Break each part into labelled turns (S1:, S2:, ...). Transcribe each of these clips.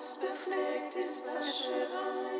S1: Gottes befleckt ist mein
S2: Schirm.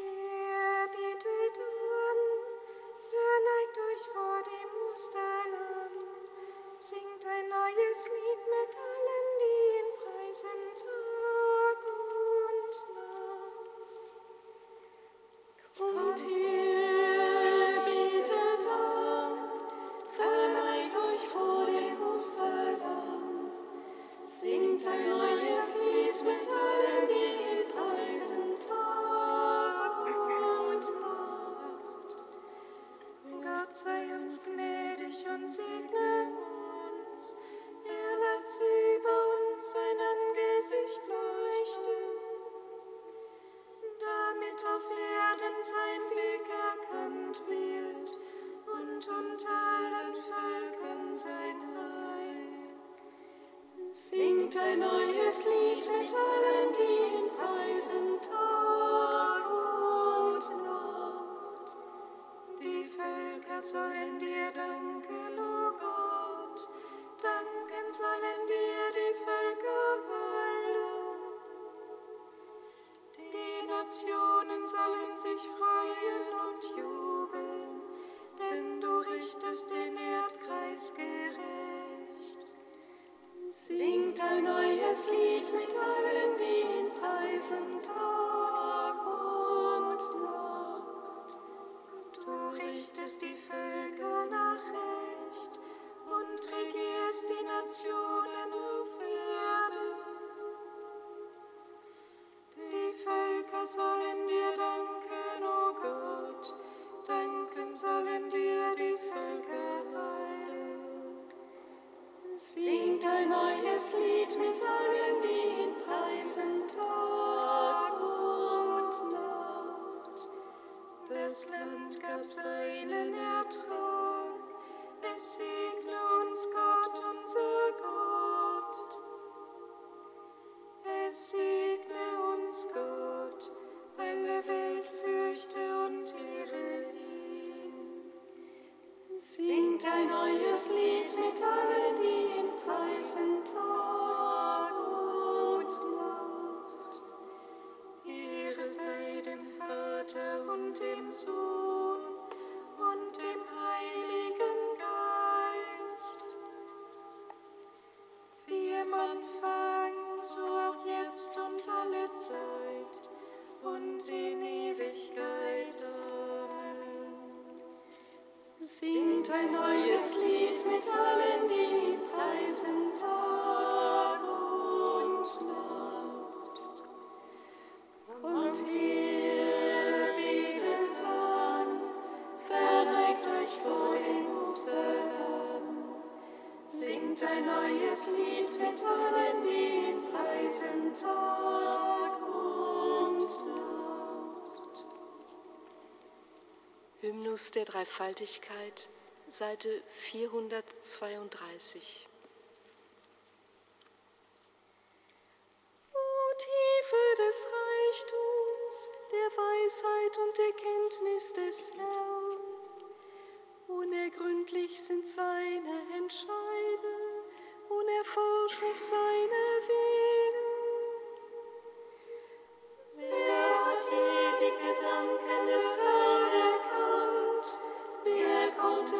S2: sollen dir danken, o oh Gott, danken sollen dir die Völker alle. Die Nationen sollen sich freuen und jubeln, denn du richtest den Erdkreis gerecht.
S1: Singt ein neues Lied mit allen, die ihn preisen
S2: taten. richtest die Völker nach Recht und regierst die Nationen auf Erden. Die Völker sollen dir danken, o oh Gott, danken sollen dir die Völker alle.
S1: Singt ein neues Lied mit allen, die ihn preisen.
S2: das Land gab seinen Ertrag. Es segne uns Gott, unser Gott. Es segne Hymnus der Dreifaltigkeit, Seite 432.
S3: O Tiefe des Reichtums, der Weisheit und der Kenntnis des Herrn, unergründlich sind seine Entscheide, unerforschlich seine Wege. Gedanken des Herrn erkannt, wie er
S2: kommt,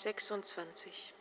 S2: 26.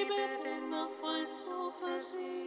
S4: liebet immer voll Zuversicht.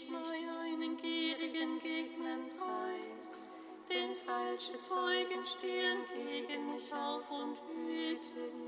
S5: dich nicht meinen gierigen Gegnern preis, denn falsche Zeugen stehen gegen mich auf und wüten.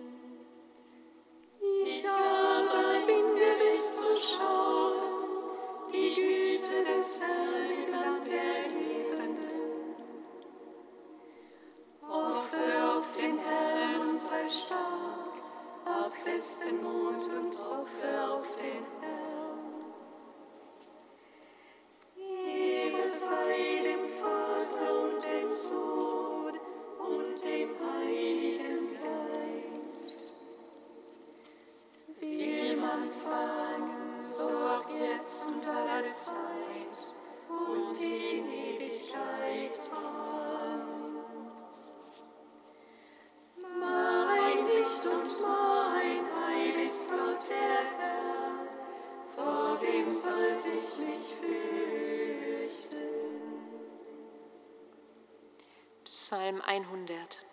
S2: 100.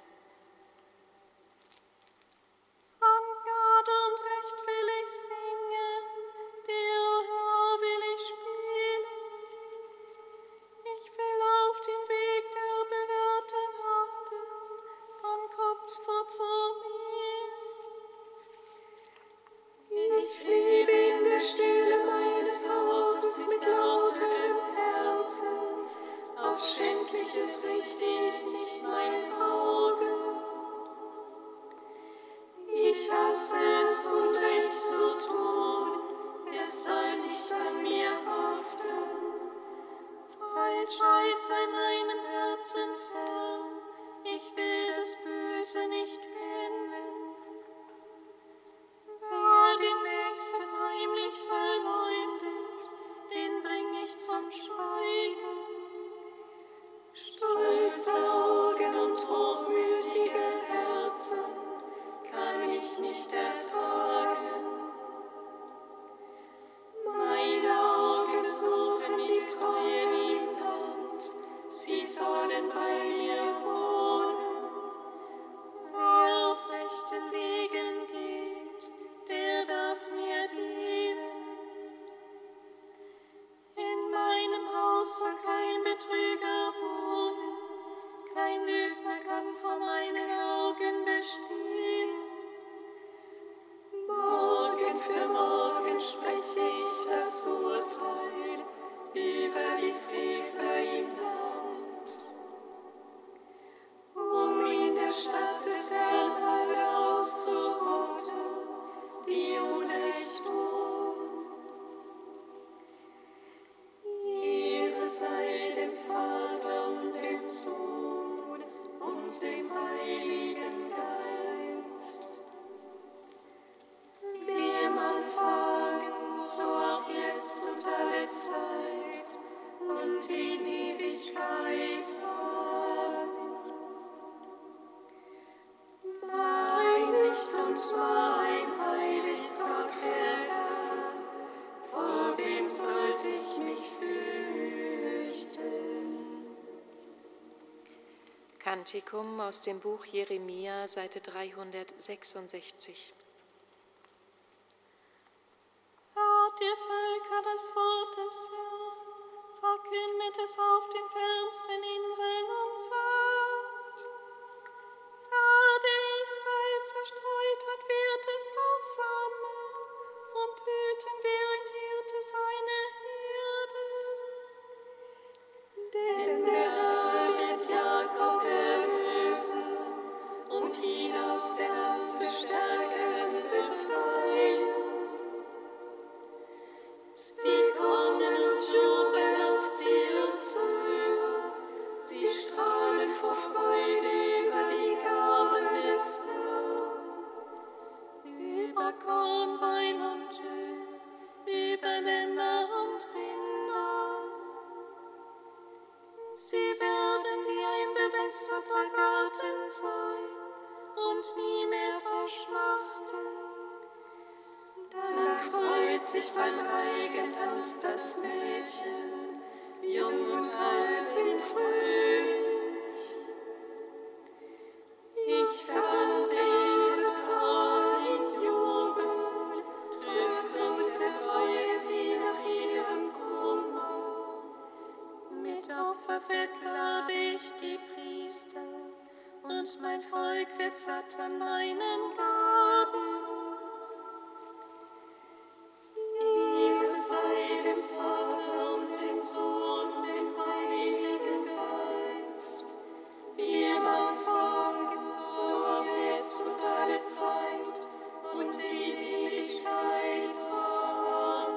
S2: Kantikum aus dem Buch Jeremia, Seite 366.
S5: und
S2: mein Volk wird satt an meinen Gaben.
S1: Ihr sei dem Vater und dem Sohn und dem Heiligen Geist, wie im Anfang, so jetzt und alle Zeit und die Ewigkeit. Amen.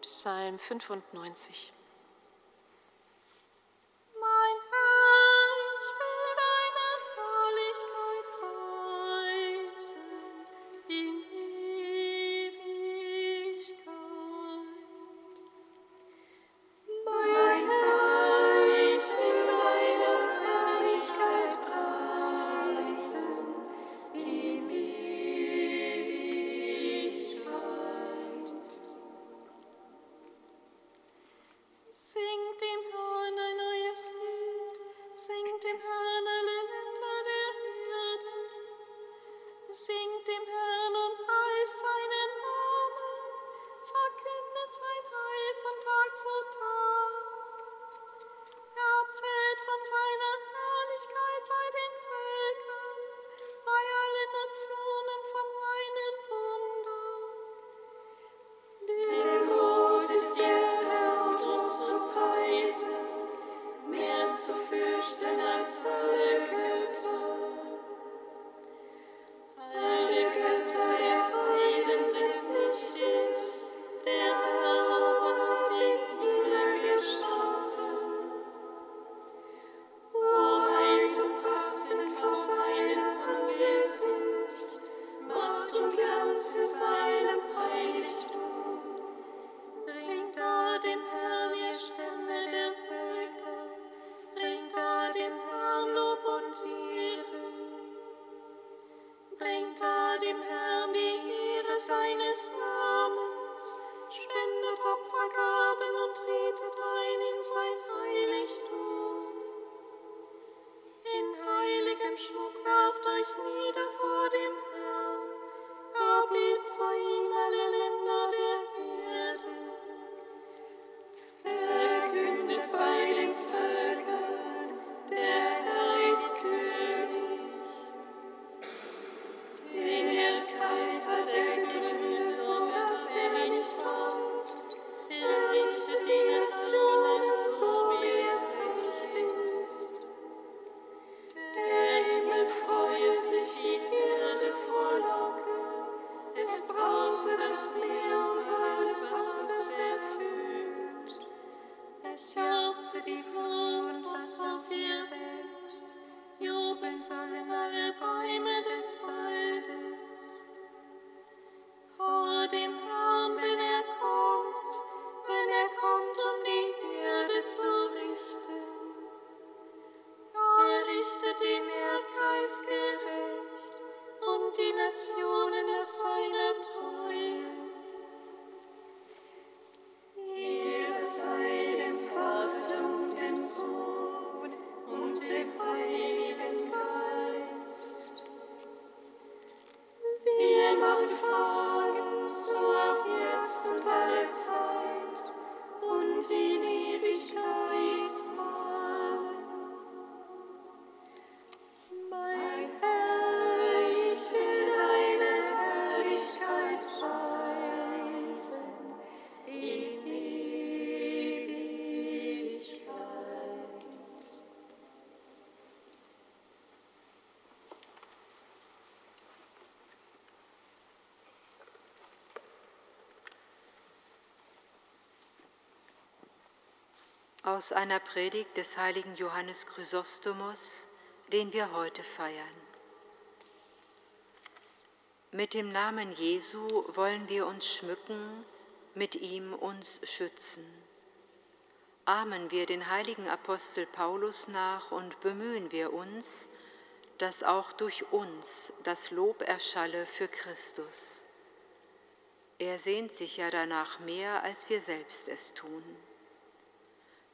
S5: Psalm 95
S2: seines Namens.
S6: aus einer Predigt des heiligen Johannes Chrysostomos, den wir heute feiern. Mit dem Namen Jesu wollen wir uns schmücken, mit ihm uns schützen. Ahmen wir den heiligen Apostel Paulus nach und bemühen wir uns, dass auch durch uns das Lob erschalle für Christus. Er sehnt sich ja danach mehr, als wir selbst es tun.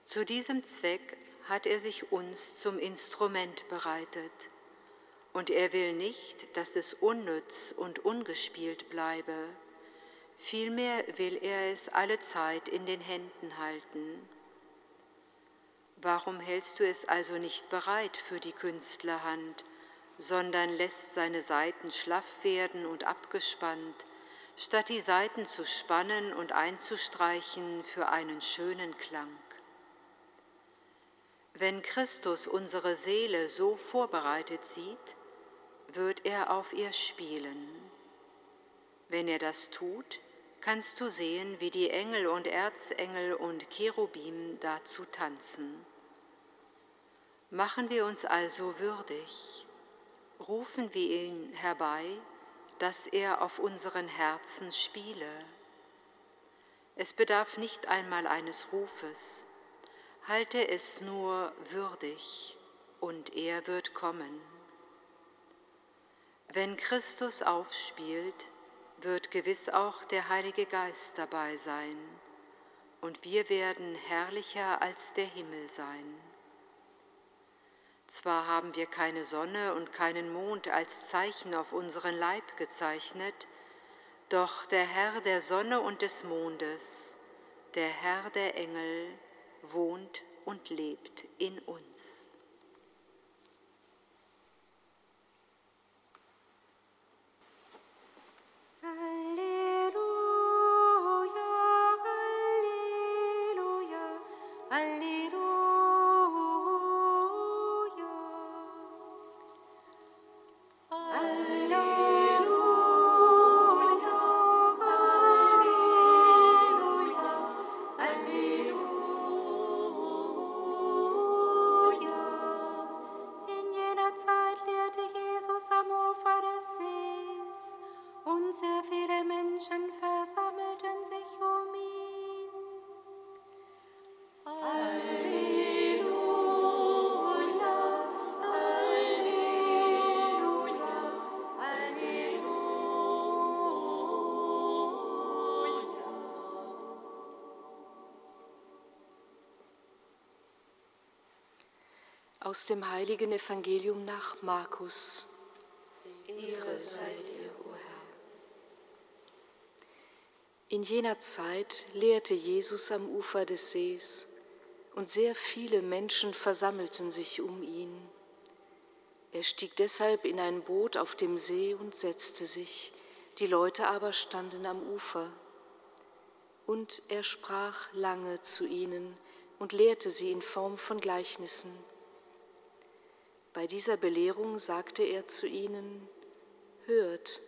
S6: Zu diesem Zweck hat er sich uns zum Instrument bereitet, und er will nicht, dass es unnütz und ungespielt bleibe, vielmehr will er es alle Zeit in den Händen halten. Warum hältst du es also nicht bereit für die Künstlerhand, sondern lässt seine Saiten schlaff werden und abgespannt, statt die Saiten zu spannen und einzustreichen für einen schönen Klang? Wenn Christus unsere Seele so vorbereitet sieht, wird er auf ihr spielen. Wenn er das tut, kannst du sehen, wie die Engel und Erzengel und Cherubim dazu tanzen. Machen wir uns also würdig, rufen wir ihn herbei, dass er auf unseren Herzen spiele. Es bedarf nicht einmal eines Rufes, halte es nur würdig und er wird kommen. Wenn Christus aufspielt, wird gewiss auch der Heilige Geist dabei sein und wir werden herrlicher als der Himmel sein. Zwar haben wir keine Sonne und keinen Mond als Zeichen auf unseren Leib gezeichnet, doch der Herr der Sonne und des Mondes, der Herr der Engel, wohnt und lebt in uns.
S2: Aus dem heiligen Evangelium nach Markus.
S7: Ehre sei dir, o Herr.
S2: In jener Zeit lehrte Jesus am Ufer des Sees, und sehr viele Menschen versammelten sich um ihn. Er stieg deshalb in ein Boot auf dem See und setzte sich, die Leute aber standen am Ufer. Und er sprach lange zu ihnen und lehrte sie in Form von Gleichnissen. Bei dieser Belehrung sagte er zu ihnen, Hört,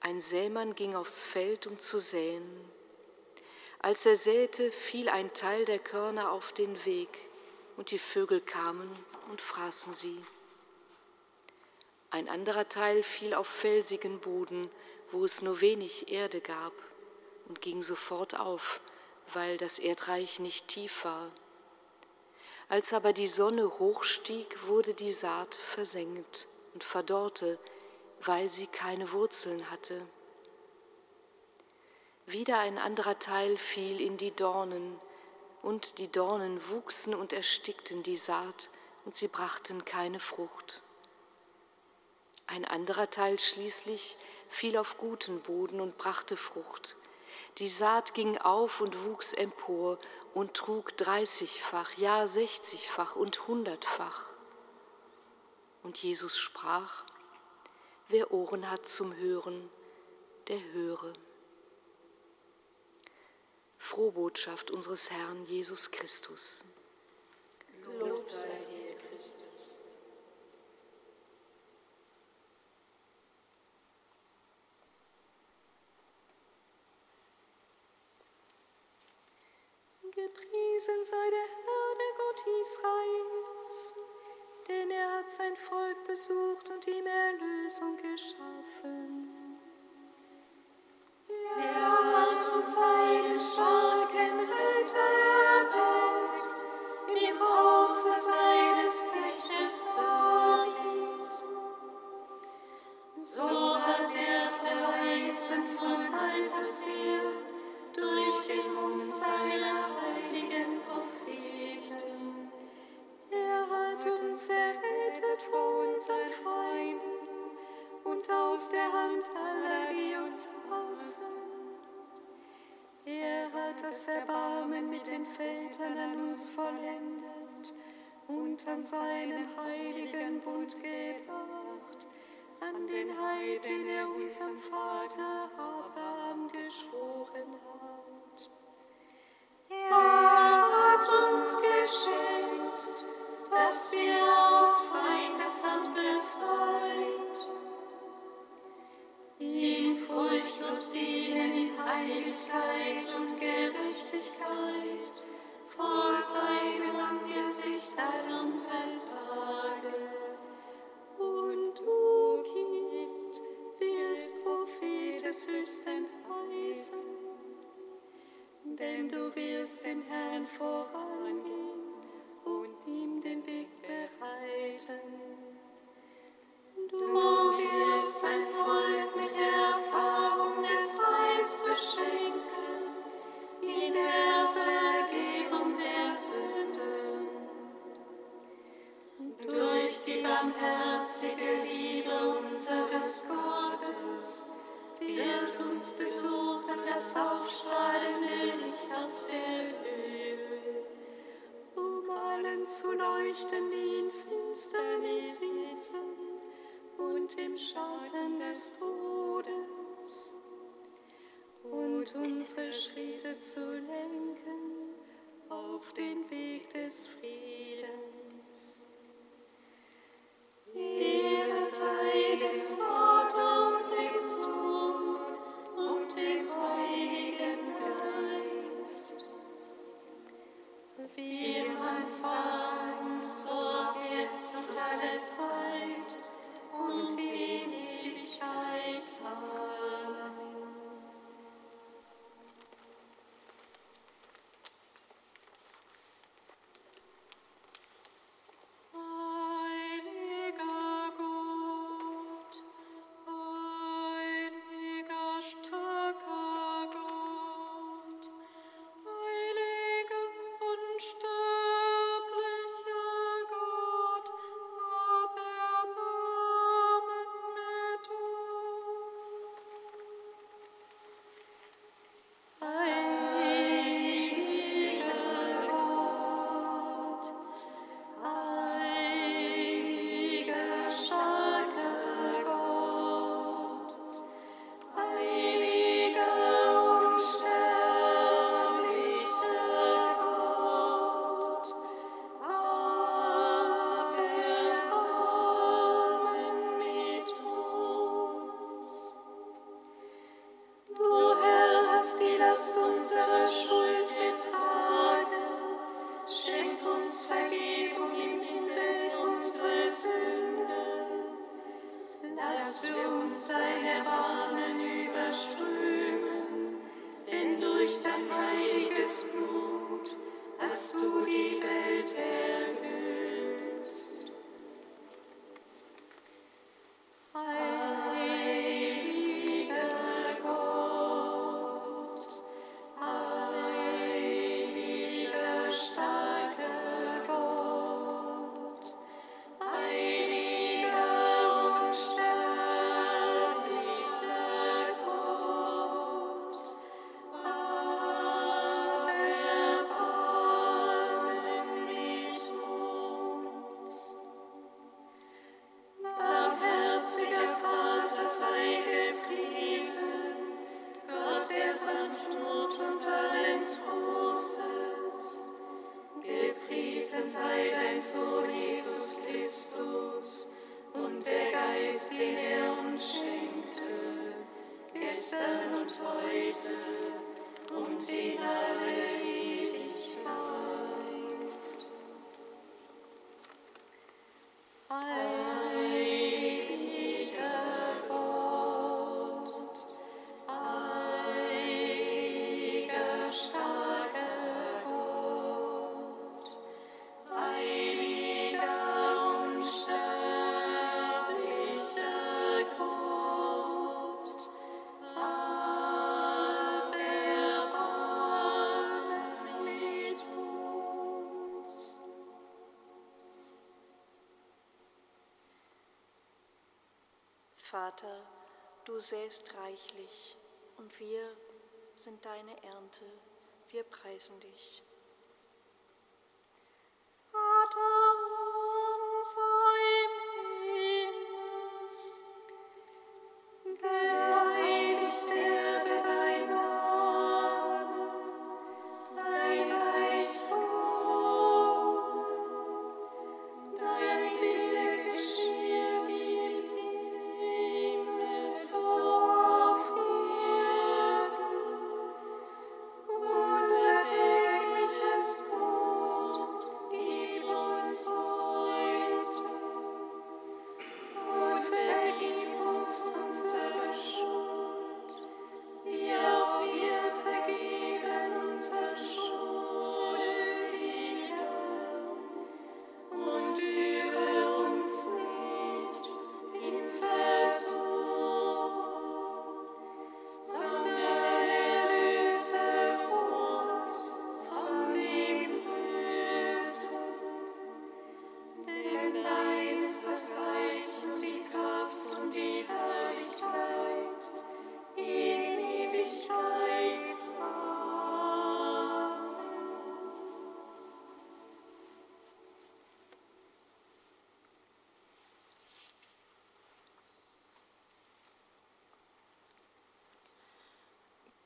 S2: ein Sämann ging aufs Feld, um zu säen. Als er säte, fiel ein Teil der Körner auf den Weg, und die Vögel kamen und fraßen sie. Ein anderer Teil fiel auf felsigen Boden, wo es nur wenig Erde gab, und ging sofort auf, weil das Erdreich nicht tief war. Als aber die Sonne hochstieg, wurde die Saat versenkt und verdorrte, weil sie keine Wurzeln hatte. Wieder ein anderer Teil fiel in die Dornen, und die Dornen wuchsen und erstickten die Saat, und sie brachten keine Frucht. Ein anderer Teil schließlich fiel auf guten Boden und brachte Frucht. Die Saat ging auf und wuchs empor und trug dreißigfach, ja sechzigfach und hundertfach. Und Jesus sprach, wer Ohren hat zum Hören, der höre. Frohbotschaft unseres Herrn Jesus Christus.
S7: Lob sei dir,
S8: Gepriesen sei der Herr, der Gott Israels, denn er hat sein Volk besucht und ihm Erlösung geschaffen.
S7: Er hat uns seinen starken Retter erweckt, im Hause seines Knechtes David.
S2: So hat er verheißen von alters her, durch den Mund seiner Heil. Das Erbarmen mit den Vätern an uns vollendet und an seinen heiligen Bund gedacht, an den Heid, den er unserem Vater Abraham denn du wirst dem Herrn vorangehen und ihm den Weg bereiten.
S9: Du wirst sein Volk mit der Erfahrung des Heils beschenken, in der Vergebung der Sünden. Durch die barmherzige Liebe unseres Gottes wird uns besuchen das aufstrahlende Licht aus der Höhe.
S2: um allen zu leuchten, die in Finsternis sitzen und im Schatten des Todes, und unsere Schritte zu lenken auf den Weg des Friedens.
S9: Ehre sei dem Vater
S2: Wie im Anfang, so jetzt und alle Zeit Der Sanftmut und allen Trostes. Gepriesen sei dein Sohn Jesus
S10: du säst reichlich und wir sind deine Ernte.
S2: wir preisen dich.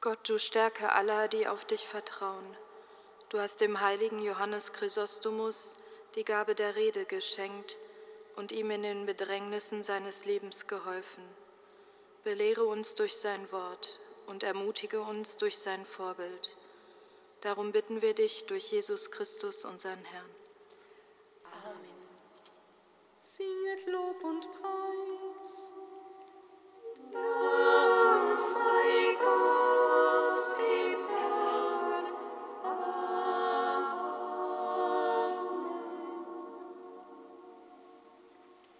S10: Gott, du Stärke aller, die auf dich vertrauen. Du hast dem heiligen Johannes Chrysostomus die Gabe der Rede geschenkt und ihm in den Bedrängnissen seines Lebens geholfen. Belehre uns durch sein Wort und ermutige uns durch sein Vorbild. Darum bitten wir dich durch Jesus Christus, unseren Herrn.
S11: Amen. Singet Lob und Preis.